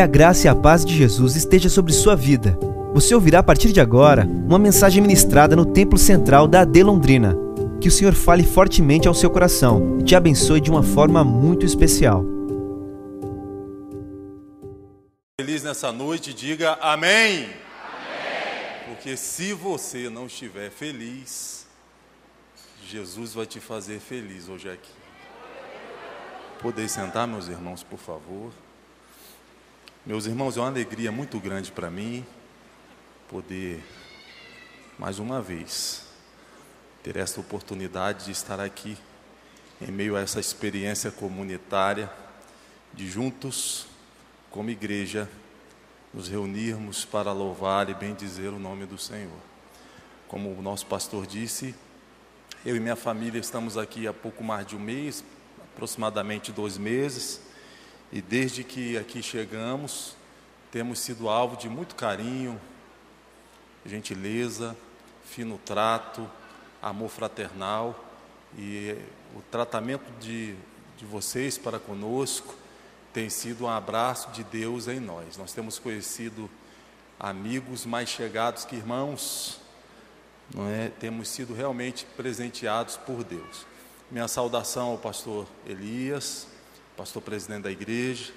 Que a graça e a paz de Jesus esteja sobre sua vida. Você ouvirá a partir de agora uma mensagem ministrada no Templo Central da AD Londrina. Que o Senhor fale fortemente ao seu coração e te abençoe de uma forma muito especial. Feliz nessa noite, diga amém. amém. Porque se você não estiver feliz, Jesus vai te fazer feliz hoje aqui. Poder sentar, meus irmãos, por favor. Meus irmãos, é uma alegria muito grande para mim poder, mais uma vez, ter esta oportunidade de estar aqui em meio a essa experiência comunitária, de juntos, como igreja, nos reunirmos para louvar e bendizer o nome do Senhor. Como o nosso pastor disse, eu e minha família estamos aqui há pouco mais de um mês, aproximadamente dois meses. E desde que aqui chegamos, temos sido alvo de muito carinho, gentileza, fino trato, amor fraternal e o tratamento de, de vocês para conosco tem sido um abraço de Deus em nós. Nós temos conhecido amigos mais chegados que irmãos, não é? Temos sido realmente presenteados por Deus. Minha saudação ao pastor Elias, pastor presidente da igreja.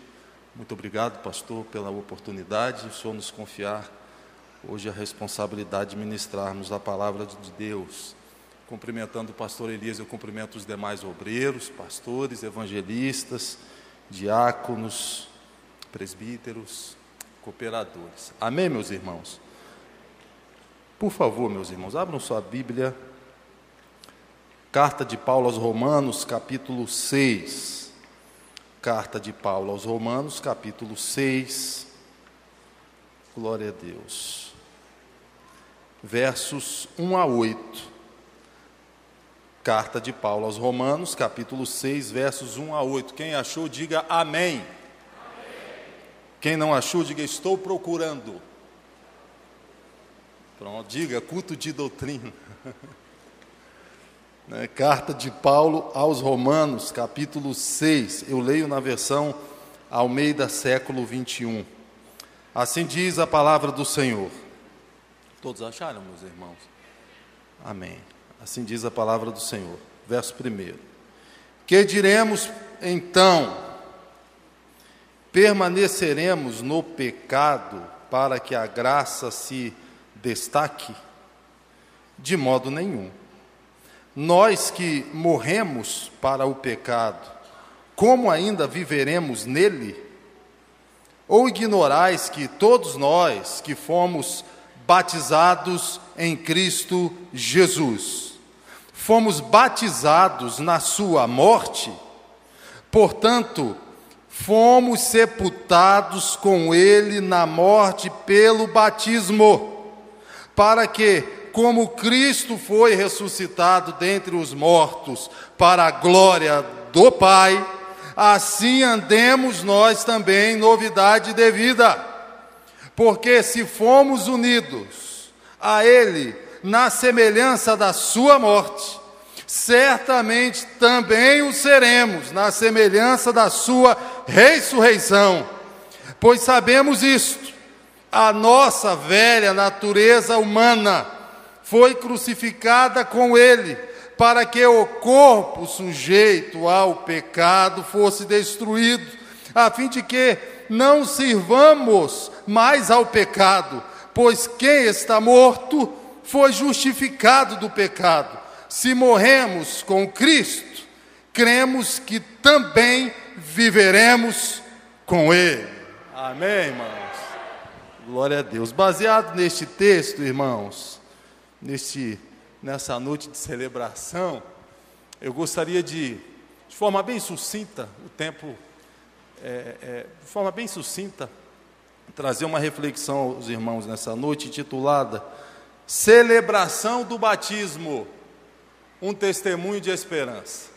Muito obrigado, pastor, pela oportunidade. O senhor nos confiar hoje a responsabilidade de ministrarmos a palavra de Deus. Cumprimentando o pastor Elias, eu cumprimento os demais obreiros, pastores, evangelistas, diáconos, presbíteros, cooperadores. Amém, meus irmãos? Por favor, meus irmãos, abram sua Bíblia. Carta de Paulo aos Romanos, capítulo 6. Carta de Paulo aos Romanos, capítulo 6. Glória a Deus. Versos 1 a 8. Carta de Paulo aos Romanos, capítulo 6, versos 1 a 8. Quem achou, diga amém. amém. Quem não achou, diga estou procurando. Pronto, diga culto de doutrina. Né, carta de Paulo aos Romanos, capítulo 6. Eu leio na versão Almeida, século 21. Assim diz a palavra do Senhor. Todos acharam, meus irmãos? Amém. Assim diz a palavra do Senhor. Verso 1. Que diremos então? Permaneceremos no pecado para que a graça se destaque? De modo nenhum nós que morremos para o pecado, como ainda viveremos nele? Ou ignorais que todos nós que fomos batizados em Cristo Jesus, fomos batizados na Sua morte, portanto, fomos sepultados com Ele na morte pelo batismo, para que, como Cristo foi ressuscitado dentre os mortos para a glória do Pai, assim andemos nós também em novidade de vida. Porque se fomos unidos a Ele na semelhança da Sua morte, certamente também o seremos na semelhança da Sua ressurreição. Pois sabemos isto, a nossa velha natureza humana, foi crucificada com ele, para que o corpo sujeito ao pecado fosse destruído, a fim de que não sirvamos mais ao pecado, pois quem está morto foi justificado do pecado. Se morremos com Cristo, cremos que também viveremos com Ele. Amém, irmãos? Glória a Deus. Baseado neste texto, irmãos, neste, nessa noite de celebração, eu gostaria de, de forma bem sucinta, o tempo, é, é, de forma bem sucinta, trazer uma reflexão aos irmãos nessa noite, intitulada Celebração do Batismo, um testemunho de esperança.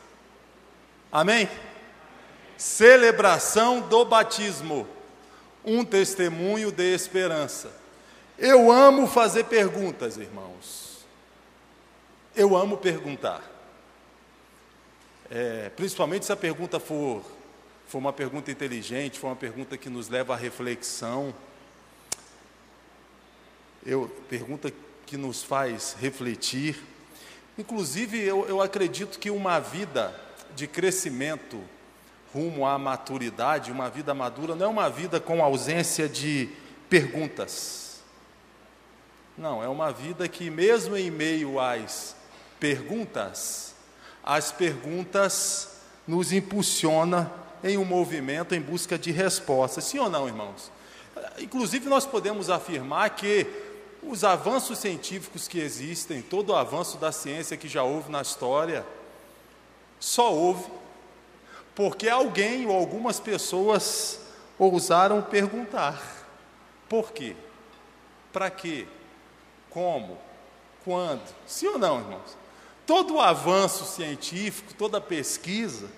Amém? Celebração do batismo, um testemunho de esperança. Eu amo fazer perguntas, irmãos. Eu amo perguntar. É, principalmente se a pergunta for foi uma pergunta inteligente, foi uma pergunta que nos leva à reflexão. Eu, pergunta que nos faz refletir. Inclusive, eu, eu acredito que uma vida de crescimento rumo à maturidade, uma vida madura, não é uma vida com ausência de perguntas. Não, é uma vida que, mesmo em meio às perguntas, as perguntas nos impulsiona em um movimento em busca de respostas. Sim ou não, irmãos? Inclusive, nós podemos afirmar que os avanços científicos que existem, todo o avanço da ciência que já houve na história, só houve porque alguém ou algumas pessoas ousaram perguntar: por quê? Para quê? Como? Quando? Sim ou não, irmãos? Todo o avanço científico, toda pesquisa,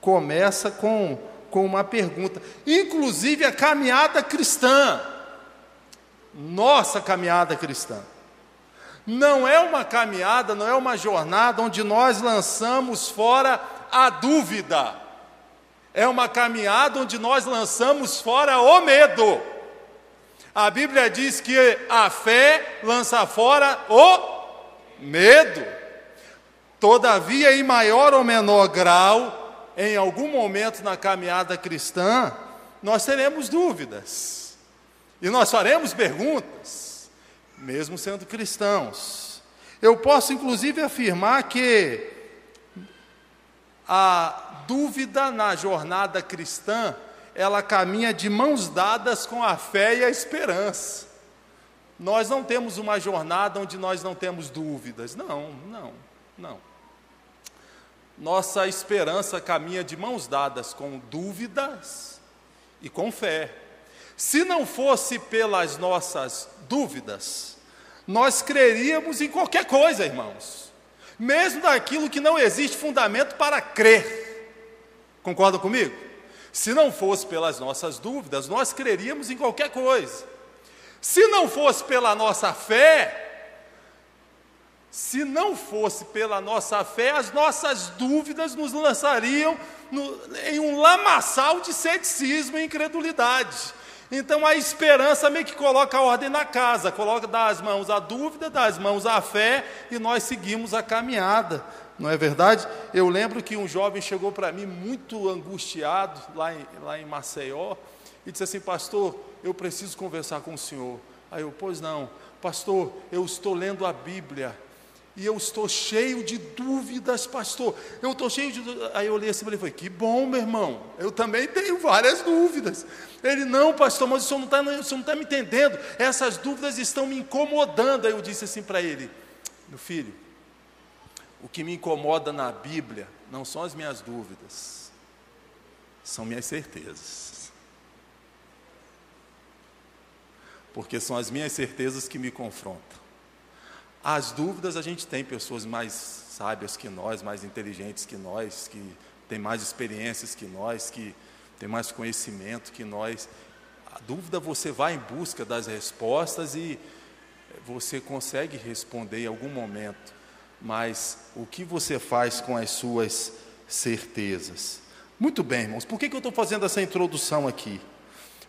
começa com, com uma pergunta. Inclusive a caminhada cristã, nossa caminhada cristã, não é uma caminhada, não é uma jornada onde nós lançamos fora a dúvida. É uma caminhada onde nós lançamos fora o medo. A Bíblia diz que a fé lança fora o medo. Todavia, em maior ou menor grau, em algum momento na caminhada cristã, nós teremos dúvidas. E nós faremos perguntas, mesmo sendo cristãos. Eu posso inclusive afirmar que a dúvida na jornada cristã, ela caminha de mãos dadas com a fé e a esperança. Nós não temos uma jornada onde nós não temos dúvidas. Não, não, não. Nossa esperança caminha de mãos dadas com dúvidas e com fé. Se não fosse pelas nossas dúvidas, nós creríamos em qualquer coisa, irmãos, mesmo daquilo que não existe fundamento para crer. Concorda comigo? Se não fosse pelas nossas dúvidas, nós creríamos em qualquer coisa. Se não fosse pela nossa fé, se não fosse pela nossa fé, as nossas dúvidas nos lançariam no, em um lamaçal de ceticismo e incredulidade. Então a esperança meio que coloca a ordem na casa, coloca das mãos a dúvida, das mãos a fé, e nós seguimos a caminhada, não é verdade? Eu lembro que um jovem chegou para mim muito angustiado lá em, lá em Maceió e disse assim: Pastor, eu preciso conversar com o senhor. Aí eu, pois não, pastor, eu estou lendo a Bíblia e eu estou cheio de dúvidas, pastor. Eu estou cheio de dúvidas. Aí eu olhei assim e falei: Que bom, meu irmão, eu também tenho várias dúvidas. Ele, não, pastor, mas o senhor não está tá me entendendo, essas dúvidas estão me incomodando. Aí eu disse assim para ele: Meu filho, o que me incomoda na Bíblia não são as minhas dúvidas, são minhas certezas. Porque são as minhas certezas que me confrontam. As dúvidas a gente tem pessoas mais sábias que nós, mais inteligentes que nós, que têm mais experiências que nós, que têm mais conhecimento que nós. A dúvida você vai em busca das respostas e você consegue responder em algum momento, mas o que você faz com as suas certezas? Muito bem, irmãos, por que, que eu estou fazendo essa introdução aqui?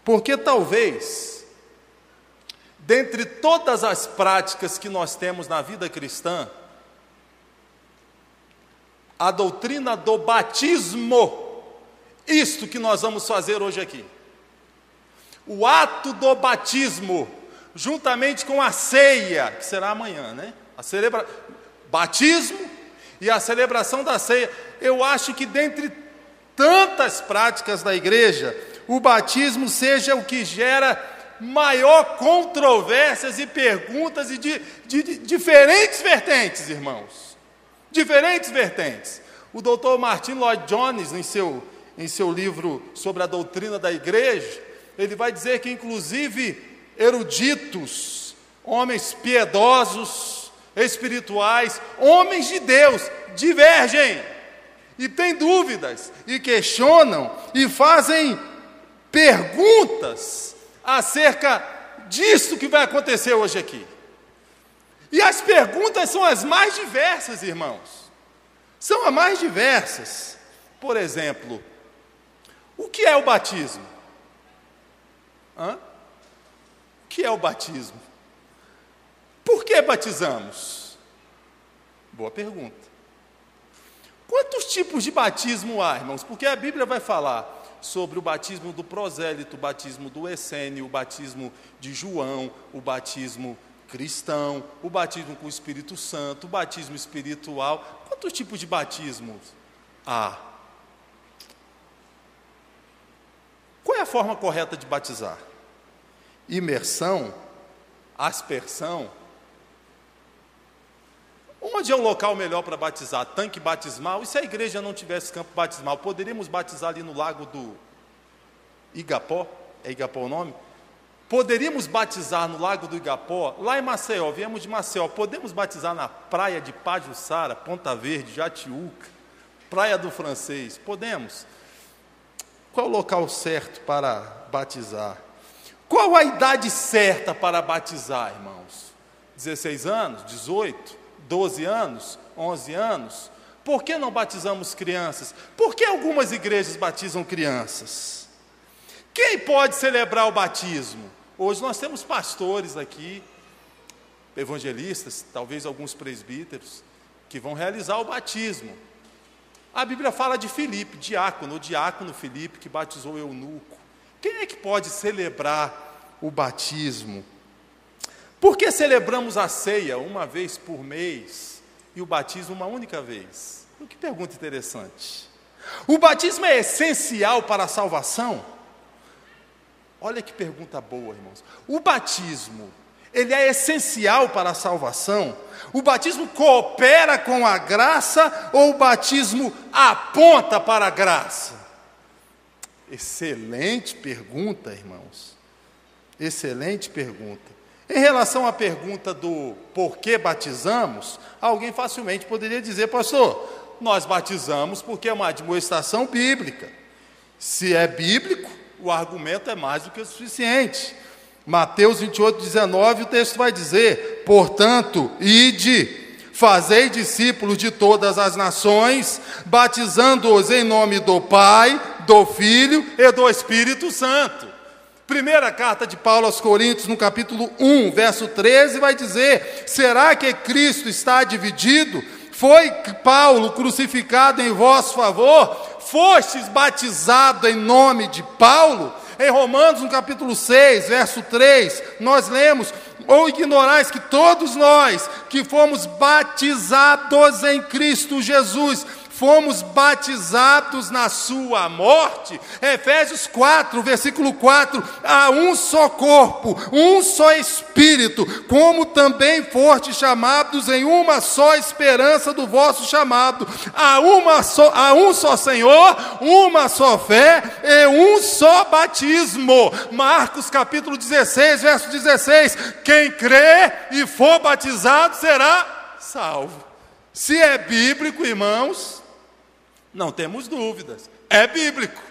Porque talvez dentre todas as práticas que nós temos na vida cristã, a doutrina do batismo, isto que nós vamos fazer hoje aqui. O ato do batismo, juntamente com a ceia, que será amanhã, né? A celebra... batismo e a celebração da ceia. Eu acho que dentre tantas práticas da igreja, o batismo seja o que gera maior controvérsias e perguntas e de, de, de diferentes vertentes, irmãos. Diferentes vertentes. O doutor Martin Lloyd Jones, em seu, em seu livro sobre a doutrina da igreja, ele vai dizer que, inclusive, eruditos, homens piedosos, espirituais, homens de Deus, divergem e têm dúvidas, e questionam, e fazem perguntas acerca disso que vai acontecer hoje aqui. E as perguntas são as mais diversas, irmãos. São as mais diversas. Por exemplo, O que é o batismo? Hã? O que é o batismo? Por que batizamos? Boa pergunta. Quantos tipos de batismo há, irmãos? Porque a Bíblia vai falar sobre o batismo do prosélito, o batismo do essênio, o batismo de João, o batismo cristão, o batismo com o Espírito Santo, o batismo espiritual. Quantos tipos de batismos há? Qual é a forma correta de batizar? Imersão? Aspersão? Onde é o local melhor para batizar? Tanque batismal? E se a igreja não tivesse campo batismal, poderíamos batizar ali no lago do Igapó? É Igapó o nome? Poderíamos batizar no lago do Igapó, lá em Maceió, viemos de Maceió, podemos batizar na praia de Pajuçara, Ponta Verde, Jatiuca, Praia do Francês, podemos. Qual o local certo para batizar? Qual a idade certa para batizar, irmãos? 16 anos? 18? 12 anos, 11 anos? Por que não batizamos crianças? Por que algumas igrejas batizam crianças? Quem pode celebrar o batismo? Hoje nós temos pastores aqui, evangelistas, talvez alguns presbíteros, que vão realizar o batismo. A Bíblia fala de Filipe, diácono, o diácono Filipe que batizou eunuco. Quem é que pode celebrar o batismo? Por que celebramos a ceia uma vez por mês e o batismo uma única vez? Que pergunta interessante. O batismo é essencial para a salvação? Olha que pergunta boa, irmãos. O batismo, ele é essencial para a salvação? O batismo coopera com a graça ou o batismo aponta para a graça? Excelente pergunta, irmãos. Excelente pergunta. Em relação à pergunta do por que batizamos, alguém facilmente poderia dizer, pastor, nós batizamos porque é uma admoestação bíblica. Se é bíblico, o argumento é mais do que o suficiente. Mateus 28, 19, o texto vai dizer: Portanto, ide, fazei discípulos de todas as nações, batizando-os em nome do Pai, do Filho e do Espírito Santo. Primeira carta de Paulo aos Coríntios, no capítulo 1, verso 13, vai dizer: Será que Cristo está dividido? Foi Paulo crucificado em vosso favor? Fostes batizado em nome de Paulo? Em Romanos, no capítulo 6, verso 3, nós lemos: Ou ignorais que todos nós que fomos batizados em Cristo Jesus, fomos batizados na sua morte. Efésios 4, versículo 4: há um só corpo, um só espírito, como também fortes chamados em uma só esperança do vosso chamado. Há, uma só, há um só Senhor, uma só fé e um só batismo. Marcos capítulo 16, verso 16: quem crê e for batizado será salvo. Se é bíblico, irmãos, não temos dúvidas. É bíblico.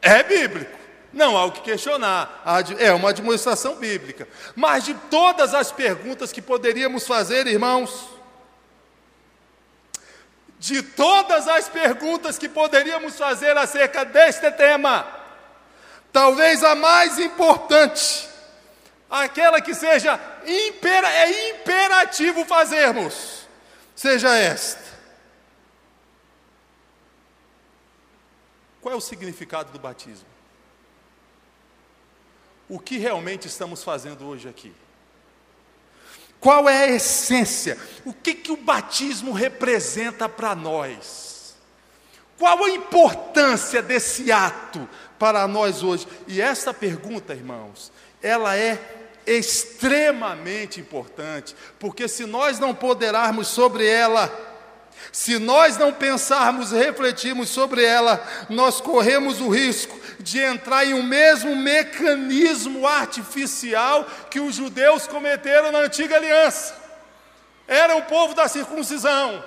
É bíblico. Não há o que questionar. É uma demonstração bíblica. Mas de todas as perguntas que poderíamos fazer, irmãos, de todas as perguntas que poderíamos fazer acerca deste tema, talvez a mais importante, aquela que seja impera, é imperativo fazermos, seja esta: Qual é o significado do batismo? O que realmente estamos fazendo hoje aqui? Qual é a essência? O que, que o batismo representa para nós? Qual a importância desse ato para nós hoje? E essa pergunta, irmãos, ela é extremamente importante, porque se nós não poderarmos sobre ela, se nós não pensarmos e refletirmos sobre ela, nós corremos o risco de entrar em um mesmo mecanismo artificial que os judeus cometeram na antiga aliança. Era o povo da circuncisão,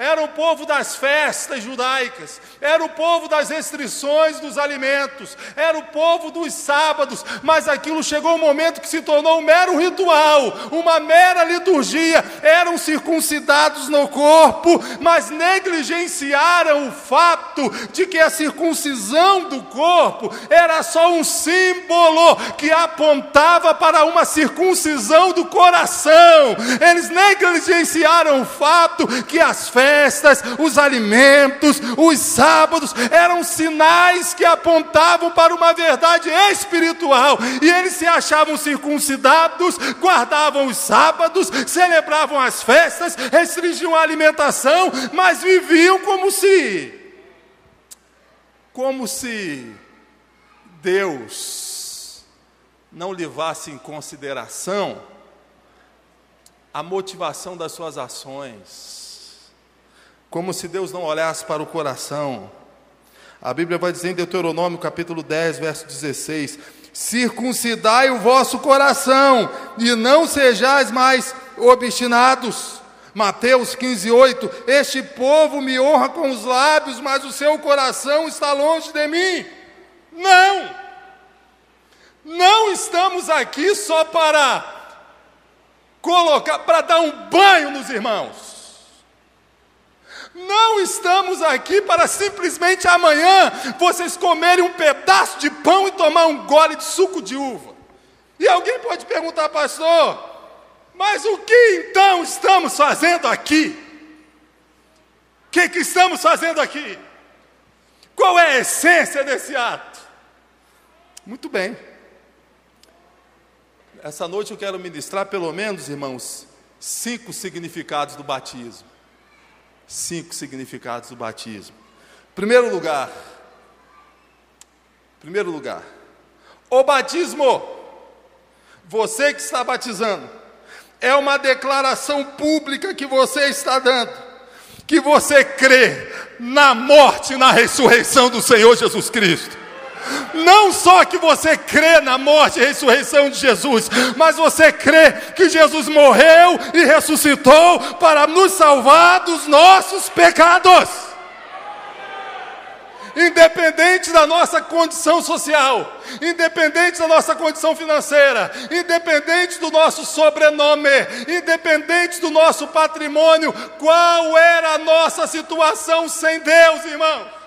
era o povo das festas judaicas, era o povo das restrições dos alimentos, era o povo dos sábados, mas aquilo chegou um momento que se tornou um mero ritual, uma mera liturgia. Eram circuncidados no corpo, mas negligenciaram o fato de que a circuncisão do corpo era só um símbolo que apontava para uma circuncisão do coração. Eles negligenciaram o fato que as festas, os alimentos, os sábados eram sinais que apontavam para uma verdade espiritual. E eles se achavam circuncidados, guardavam os sábados, celebravam as festas, restringiam a alimentação, mas viviam como se como se Deus não levasse em consideração a motivação das suas ações, como se Deus não olhasse para o coração. A Bíblia vai dizer em Deuteronômio capítulo 10, verso 16: Circuncidai o vosso coração e não sejais mais obstinados. Mateus 15, 8: Este povo me honra com os lábios, mas o seu coração está longe de mim. Não! Não estamos aqui só para colocar, para dar um banho nos irmãos. Não estamos aqui para simplesmente amanhã vocês comerem um pedaço de pão e tomar um gole de suco de uva. E alguém pode perguntar, pastor, mas o que então estamos fazendo aqui? O que, que estamos fazendo aqui? Qual é a essência desse ato? Muito bem. Essa noite eu quero ministrar, pelo menos, irmãos, cinco significados do batismo. Cinco significados do batismo. Primeiro lugar, primeiro lugar, o batismo, você que está batizando, é uma declaração pública que você está dando, que você crê na morte e na ressurreição do Senhor Jesus Cristo. Não só que você crê na morte e ressurreição de Jesus, mas você crê que Jesus morreu e ressuscitou para nos salvar dos nossos pecados. Independente da nossa condição social, independente da nossa condição financeira, independente do nosso sobrenome, independente do nosso patrimônio, qual era a nossa situação sem Deus, irmão?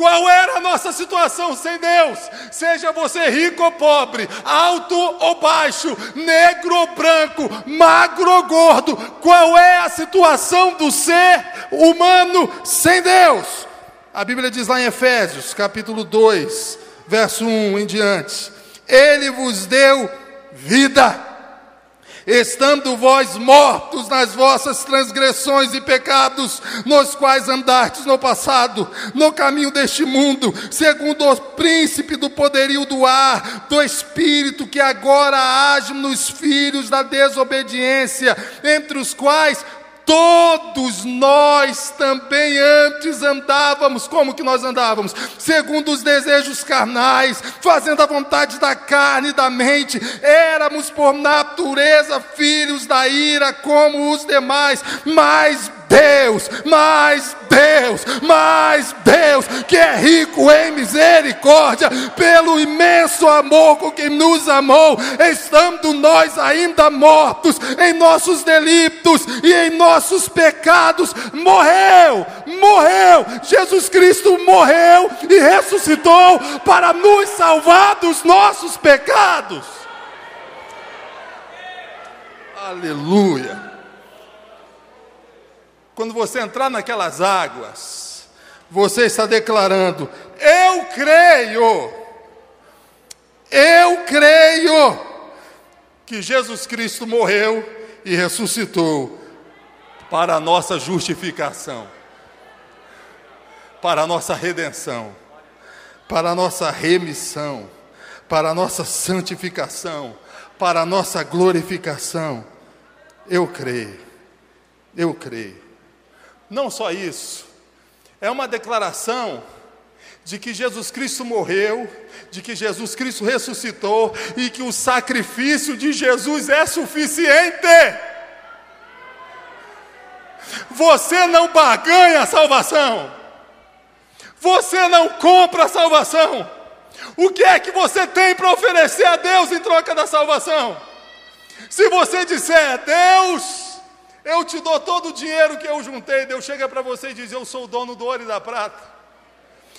Qual era a nossa situação sem Deus? Seja você rico ou pobre, alto ou baixo, negro ou branco, magro ou gordo, qual é a situação do ser humano sem Deus? A Bíblia diz lá em Efésios, capítulo 2, verso 1 em diante: Ele vos deu vida estando vós mortos nas vossas transgressões e pecados, nos quais andastes no passado, no caminho deste mundo, segundo o príncipe do poderio do ar, do espírito que agora age nos filhos da desobediência, entre os quais Todos nós também antes andávamos, como que nós andávamos? Segundo os desejos carnais, fazendo a vontade da carne e da mente, éramos por natureza filhos da ira como os demais, mas Deus, mais Deus, mais Deus, que é rico em misericórdia, pelo imenso amor com que nos amou, estando nós ainda mortos em nossos delitos e em nossos pecados, morreu, morreu, Jesus Cristo morreu e ressuscitou para nos salvar dos nossos pecados. Aleluia. Quando você entrar naquelas águas, você está declarando: Eu creio, eu creio que Jesus Cristo morreu e ressuscitou para a nossa justificação, para a nossa redenção, para a nossa remissão, para a nossa santificação, para a nossa glorificação. Eu creio, eu creio. Não só isso, é uma declaração de que Jesus Cristo morreu, de que Jesus Cristo ressuscitou e que o sacrifício de Jesus é suficiente. Você não barganha a salvação. Você não compra a salvação. O que é que você tem para oferecer a Deus em troca da salvação? Se você disser, Deus, eu te dou todo o dinheiro que eu juntei, Deus chega para você e diz: Eu sou o dono do ouro e da prata.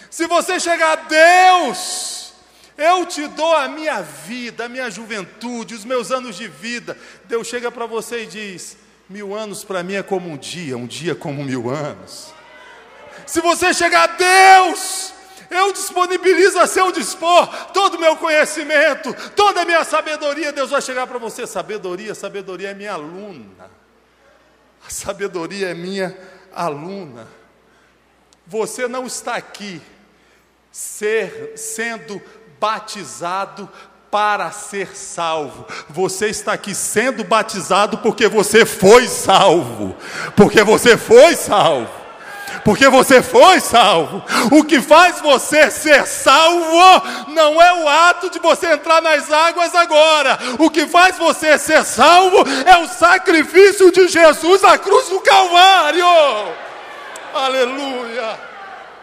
Se você chegar, Deus, eu te dou a minha vida, a minha juventude, os meus anos de vida. Deus chega para você e diz: Mil anos para mim é como um dia, um dia como mil anos. Se você chegar, Deus, eu disponibilizo a seu dispor todo o meu conhecimento, toda a minha sabedoria. Deus vai chegar para você: sabedoria, sabedoria é minha aluna. A sabedoria é minha aluna. Você não está aqui ser, sendo batizado para ser salvo. Você está aqui sendo batizado porque você foi salvo. Porque você foi salvo porque você foi salvo. O que faz você ser salvo não é o ato de você entrar nas águas agora. O que faz você ser salvo é o sacrifício de Jesus na cruz do Calvário. Aleluia.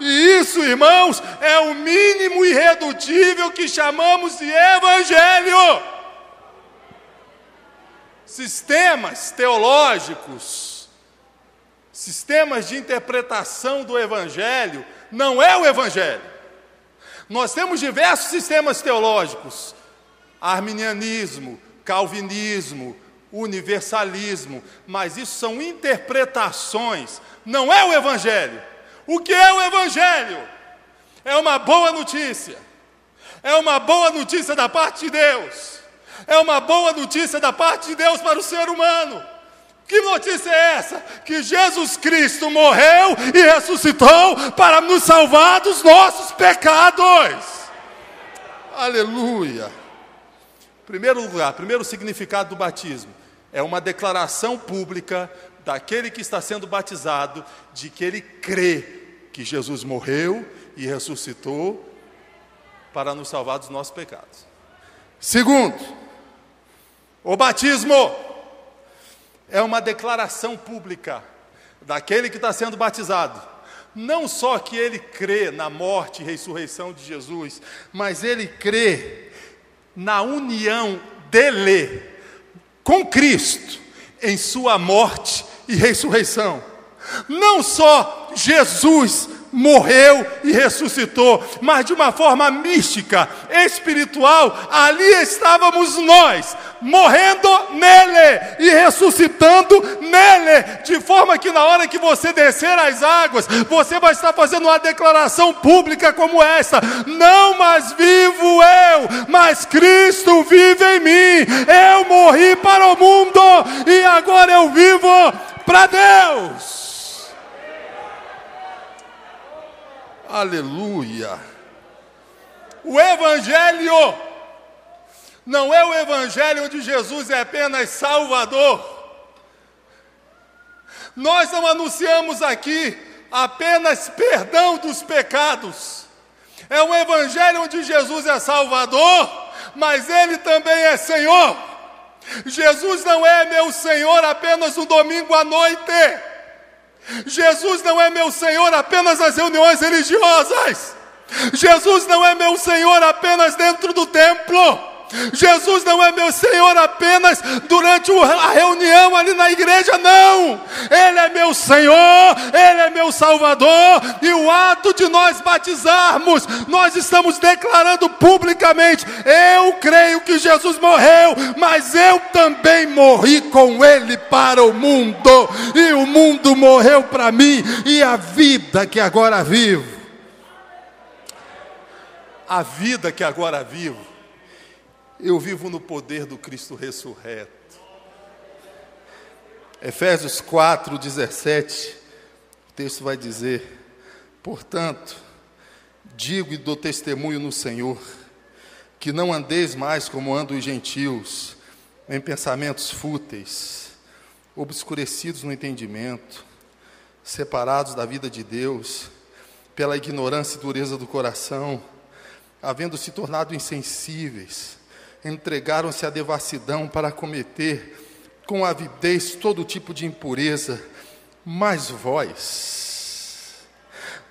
E isso, irmãos, é o mínimo irredutível que chamamos de evangelho. Sistemas teológicos sistemas de interpretação do Evangelho, não é o Evangelho. Nós temos diversos sistemas teológicos: arminianismo, calvinismo, universalismo, mas isso são interpretações, não é o Evangelho. O que é o Evangelho? É uma boa notícia, é uma boa notícia da parte de Deus, é uma boa notícia da parte de Deus para o ser humano. Que notícia é essa? Que Jesus Cristo morreu e ressuscitou para nos salvar dos nossos pecados. Aleluia. Primeiro lugar, primeiro significado do batismo é uma declaração pública daquele que está sendo batizado de que ele crê que Jesus morreu e ressuscitou para nos salvar dos nossos pecados. Segundo, o batismo é uma declaração pública daquele que está sendo batizado. Não só que ele crê na morte e ressurreição de Jesus, mas ele crê na união dele com Cristo em sua morte e ressurreição. Não só Jesus morreu e ressuscitou, mas de uma forma mística, espiritual, ali estávamos nós, morrendo nele e ressuscitando nele, de forma que na hora que você descer as águas, você vai estar fazendo uma declaração pública como essa: não mais vivo eu, mas Cristo vive em mim. Eu morri para o mundo e agora eu vivo para Deus. Aleluia. O Evangelho não é o Evangelho onde Jesus é apenas Salvador. Nós não anunciamos aqui apenas perdão dos pecados. É um Evangelho onde Jesus é Salvador, mas Ele também é Senhor. Jesus não é meu Senhor apenas no domingo à noite. Jesus não é meu Senhor apenas nas reuniões religiosas. Jesus não é meu Senhor apenas dentro do templo. Jesus não é meu Senhor apenas durante a reunião ali na igreja, não. Ele é meu Senhor, Ele é meu Salvador, e o ato de nós batizarmos, nós estamos declarando publicamente: eu creio que Jesus morreu, mas eu também morri com Ele para o mundo, e o mundo morreu para mim, e a vida que agora vivo. A vida que agora vivo eu vivo no poder do Cristo ressurreto. Efésios 4, 17, o texto vai dizer: Portanto, digo e dou testemunho no Senhor, que não andeis mais como andam os gentios, em pensamentos fúteis, obscurecidos no entendimento, separados da vida de Deus, pela ignorância e dureza do coração, havendo se tornado insensíveis, entregaram-se à devassidão para cometer com avidez todo tipo de impureza, Mas vós,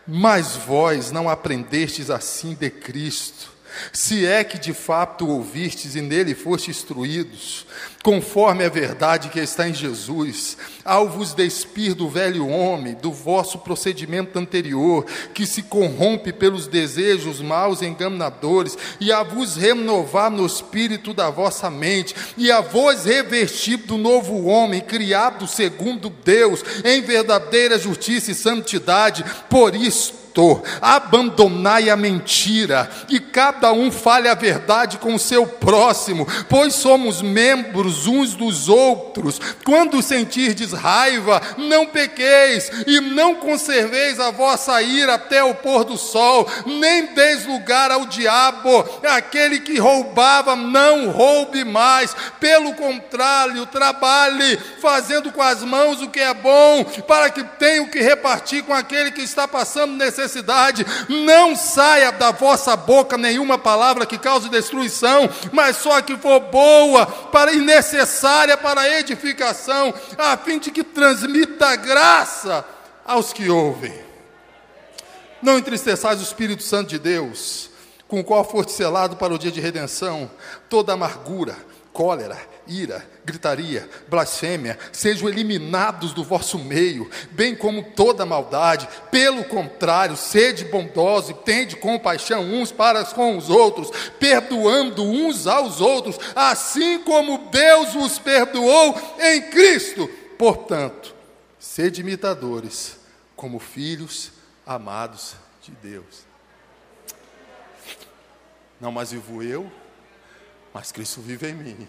mas vós não aprendestes assim de Cristo, se é que de fato ouvistes e nele foste instruídos, conforme a verdade que está em Jesus, ao vos despir do velho homem, do vosso procedimento anterior, que se corrompe pelos desejos maus e enganadores, e a vos renovar no espírito da vossa mente, e a vos revestir do novo homem, criado segundo Deus, em verdadeira justiça e santidade, por isto abandonai a mentira, e cada um fale a verdade com o seu próximo, pois somos membros uns dos outros. Quando sentirdes raiva, não pequeis, e não conserveis a vossa ira até o pôr do sol, nem deis lugar ao diabo, aquele que roubava, não roube mais, pelo contrário, trabalhe, fazendo com as mãos o que é bom, para que tenha o que repartir com aquele que está passando necessidade. Não saia da vossa boca nenhuma palavra que cause destruição, mas só que for boa para e necessária para a edificação, a fim de que transmita graça aos que ouvem. Não entristeçais o Espírito Santo de Deus, com o qual foste selado para o dia de redenção, toda amargura, cólera, ira, gritaria, blasfêmia, sejam eliminados do vosso meio, bem como toda maldade. Pelo contrário, sede bondosos e tende compaixão uns para com os outros, perdoando uns aos outros, assim como Deus os perdoou em Cristo. Portanto, sede imitadores, como filhos amados de Deus. Não mais vivo eu, mas Cristo vive em mim.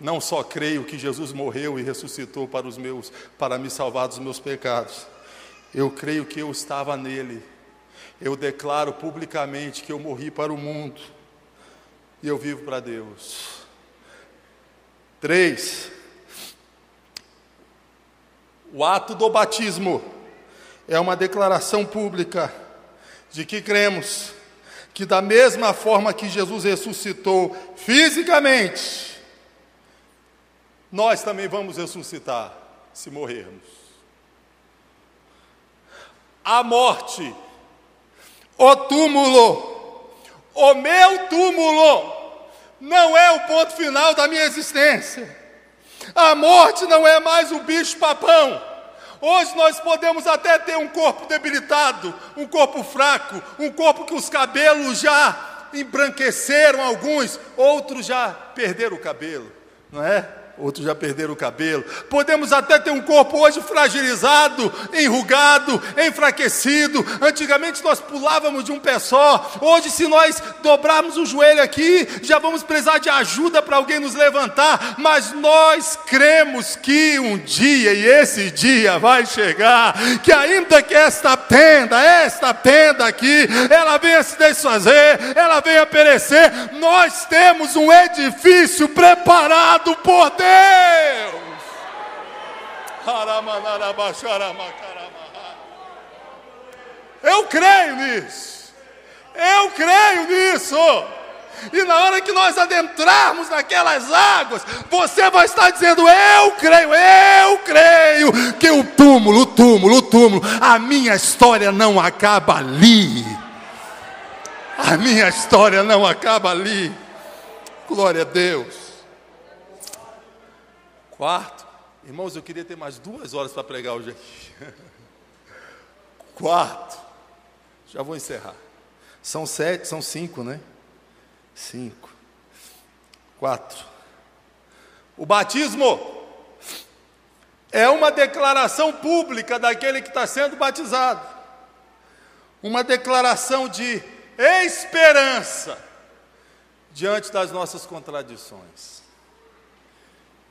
Não só creio que Jesus morreu e ressuscitou para os meus, para me salvar dos meus pecados. Eu creio que eu estava nele. Eu declaro publicamente que eu morri para o mundo e eu vivo para Deus. Três. O ato do batismo é uma declaração pública de que cremos que da mesma forma que Jesus ressuscitou fisicamente, nós também vamos ressuscitar se morrermos. A morte, o túmulo, o meu túmulo, não é o ponto final da minha existência. A morte não é mais o bicho papão. Hoje nós podemos até ter um corpo debilitado, um corpo fraco, um corpo que os cabelos já embranqueceram alguns, outros já perderam o cabelo, não é? Outros já perderam o cabelo. Podemos até ter um corpo hoje fragilizado, enrugado, enfraquecido. Antigamente nós pulávamos de um pé só. Hoje, se nós dobrarmos o joelho aqui, já vamos precisar de ajuda para alguém nos levantar. Mas nós cremos que um dia, e esse dia vai chegar, que ainda que esta tenda, esta tenda aqui, ela venha se desfazer, ela venha perecer, nós temos um edifício preparado por Deus. Deus. Eu creio nisso. Eu creio nisso. E na hora que nós adentrarmos naquelas águas, você vai estar dizendo: Eu creio, eu creio que o túmulo, o túmulo, o túmulo, a minha história não acaba ali. A minha história não acaba ali. Glória a Deus. Quarto, irmãos, eu queria ter mais duas horas para pregar hoje aqui. Quarto, já vou encerrar. São sete, são cinco, né? Cinco. Quatro. O batismo é uma declaração pública daquele que está sendo batizado. Uma declaração de esperança diante das nossas contradições.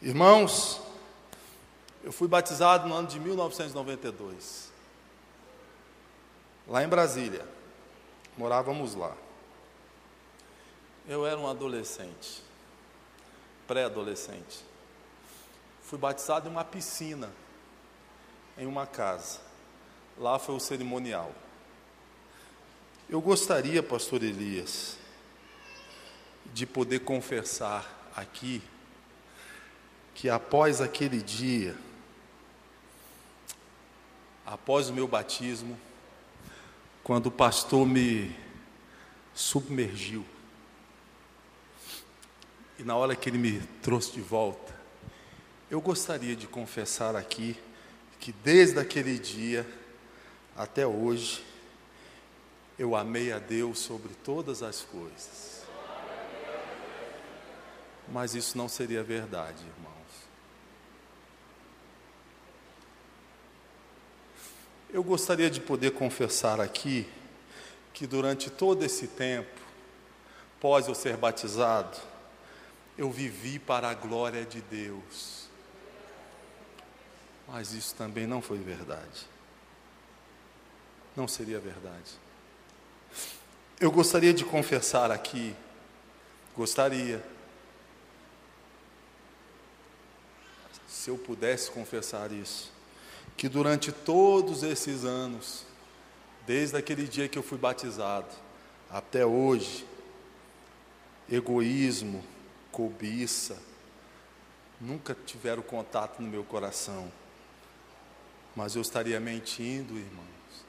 Irmãos, eu fui batizado no ano de 1992, lá em Brasília, morávamos lá. Eu era um adolescente, pré-adolescente. Fui batizado em uma piscina, em uma casa. Lá foi o cerimonial. Eu gostaria, pastor Elias, de poder confessar aqui que após aquele dia, após o meu batismo, quando o pastor me submergiu. E na hora que ele me trouxe de volta, eu gostaria de confessar aqui que desde aquele dia até hoje, eu amei a Deus sobre todas as coisas. Mas isso não seria verdade, irmãos. Eu gostaria de poder confessar aqui que durante todo esse tempo, pós eu ser batizado, eu vivi para a glória de Deus. Mas isso também não foi verdade. Não seria verdade. Eu gostaria de confessar aqui, gostaria, se eu pudesse confessar isso, que durante todos esses anos, desde aquele dia que eu fui batizado até hoje, egoísmo, cobiça, nunca tiveram contato no meu coração. Mas eu estaria mentindo, irmãos.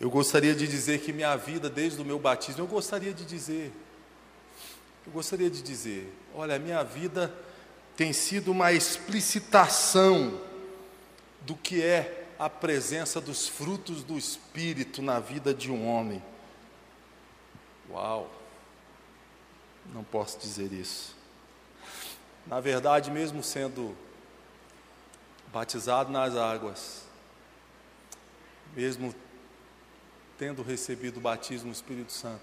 Eu gostaria de dizer que minha vida desde o meu batismo, eu gostaria de dizer, eu gostaria de dizer, olha, minha vida tem sido uma explicitação do que é a presença dos frutos do Espírito na vida de um homem. Uau! Não posso dizer isso. Na verdade, mesmo sendo batizado nas águas, mesmo tendo recebido o batismo no Espírito Santo,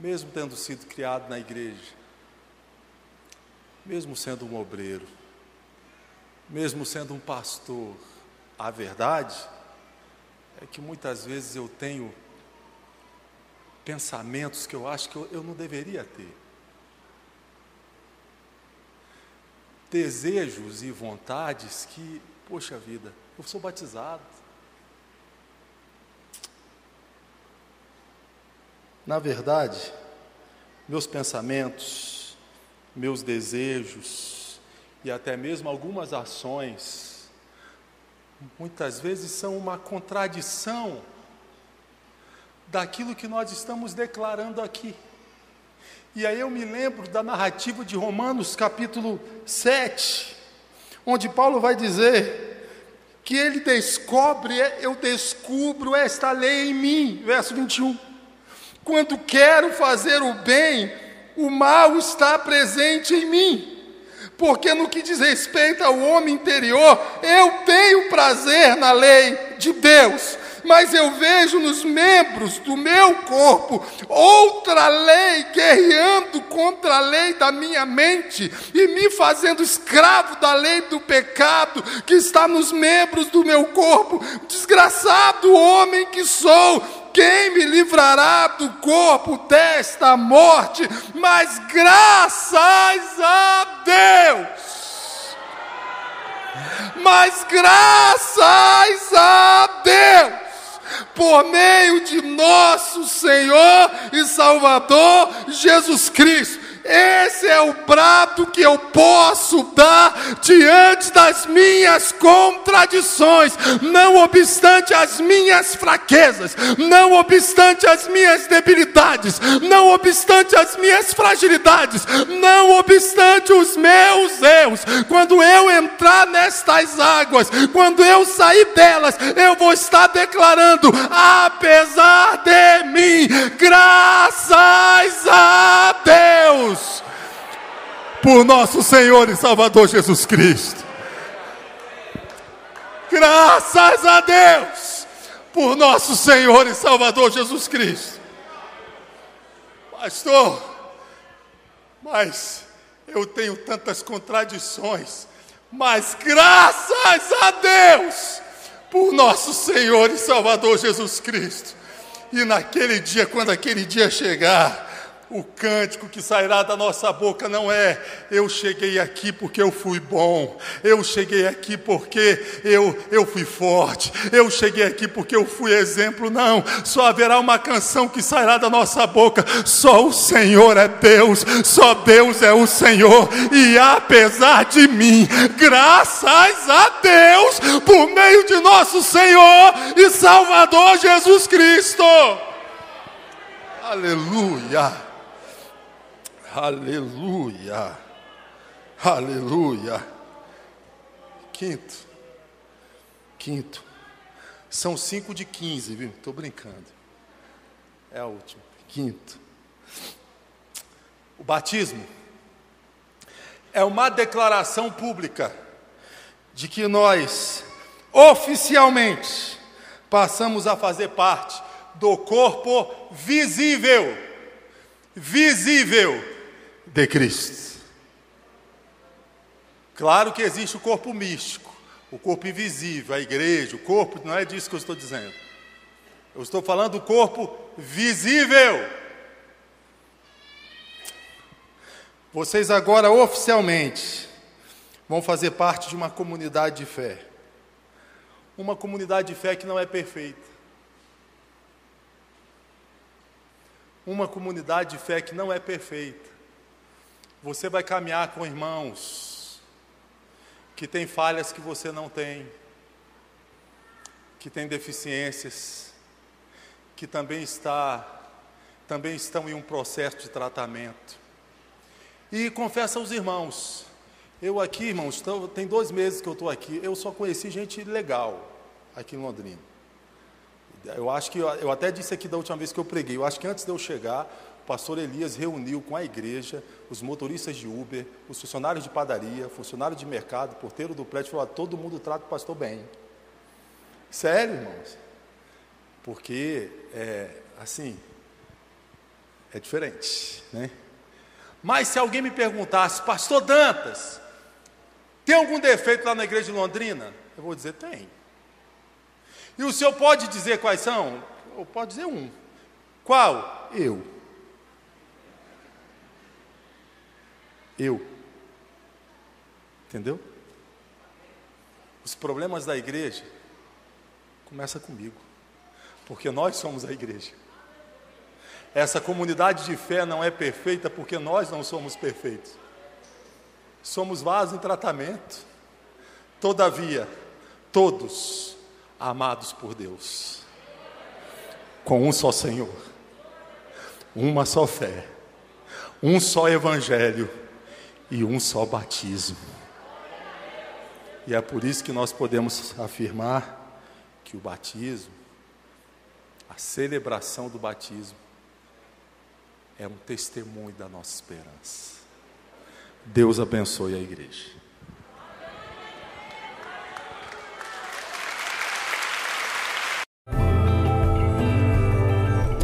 mesmo tendo sido criado na igreja, mesmo sendo um obreiro, mesmo sendo um pastor, a verdade é que muitas vezes eu tenho pensamentos que eu acho que eu, eu não deveria ter. Desejos e vontades que, poxa vida, eu sou batizado. Na verdade, meus pensamentos, meus desejos e até mesmo algumas ações, muitas vezes são uma contradição daquilo que nós estamos declarando aqui. E aí eu me lembro da narrativa de Romanos capítulo 7, onde Paulo vai dizer que ele descobre, eu descubro esta lei em mim, verso 21. Quando quero fazer o bem, o mal está presente em mim. Porque no que diz respeito ao homem interior, eu tenho prazer na lei de Deus, mas eu vejo nos membros do meu corpo outra lei guerreando contra a lei da minha mente e me fazendo escravo da lei do pecado que está nos membros do meu corpo. Desgraçado homem que sou, quem me livrará do corpo desta morte? Mas graças a Deus. Mas graças a Deus por meio de nosso Senhor e Salvador Jesus Cristo. Esse é o prato que eu posso dar diante das minhas contradições, não obstante as minhas fraquezas, não obstante as minhas debilidades, não obstante as minhas fragilidades, não obstante os meus erros. Quando eu entrar nestas águas, quando eu sair delas, eu vou estar declarando: apesar de mim, graças a Deus por nosso Senhor e Salvador Jesus Cristo. Graças a Deus por nosso Senhor e Salvador Jesus Cristo. Pastor, mas eu tenho tantas contradições, mas graças a Deus por nosso Senhor e Salvador Jesus Cristo. E naquele dia, quando aquele dia chegar, o cântico que sairá da nossa boca não é eu cheguei aqui porque eu fui bom, eu cheguei aqui porque eu, eu fui forte, eu cheguei aqui porque eu fui exemplo, não. Só haverá uma canção que sairá da nossa boca: só o Senhor é Deus, só Deus é o Senhor, e apesar de mim, graças a Deus, por meio de nosso Senhor e Salvador Jesus Cristo. Aleluia. Aleluia. Aleluia. Quinto. Quinto. São cinco de quinze, viu? Estou brincando. É a última. Quinto. O batismo é uma declaração pública de que nós, oficialmente, passamos a fazer parte do corpo visível. Visível de Cristo. Claro que existe o corpo místico, o corpo invisível, a igreja, o corpo, não é disso que eu estou dizendo. Eu estou falando do corpo visível. Vocês agora oficialmente vão fazer parte de uma comunidade de fé. Uma comunidade de fé que não é perfeita. Uma comunidade de fé que não é perfeita. Você vai caminhar com irmãos que têm falhas que você não tem, que têm deficiências, que também está também estão em um processo de tratamento. E confessa aos irmãos, eu aqui, irmãos, tô, tem dois meses que eu estou aqui, eu só conheci gente legal aqui em Londrina. Eu acho que, eu até disse aqui da última vez que eu preguei, eu acho que antes de eu chegar, pastor Elias reuniu com a igreja os motoristas de Uber, os funcionários de padaria, funcionários de mercado, porteiro do prédio, falou: todo mundo trata o pastor bem. Sério, irmãos? Porque, é, assim, é diferente, né? Mas se alguém me perguntasse, pastor Dantas, tem algum defeito lá na igreja de Londrina? Eu vou dizer, tem. E o senhor pode dizer quais são? Eu posso dizer um. Qual? Eu. Eu. Entendeu? Os problemas da igreja começam comigo, porque nós somos a igreja. Essa comunidade de fé não é perfeita porque nós não somos perfeitos. Somos vasos em tratamento. Todavia, todos amados por Deus, com um só Senhor, uma só fé, um só Evangelho e um só batismo. E é por isso que nós podemos afirmar que o batismo, a celebração do batismo, é um testemunho da nossa esperança. Deus abençoe a igreja.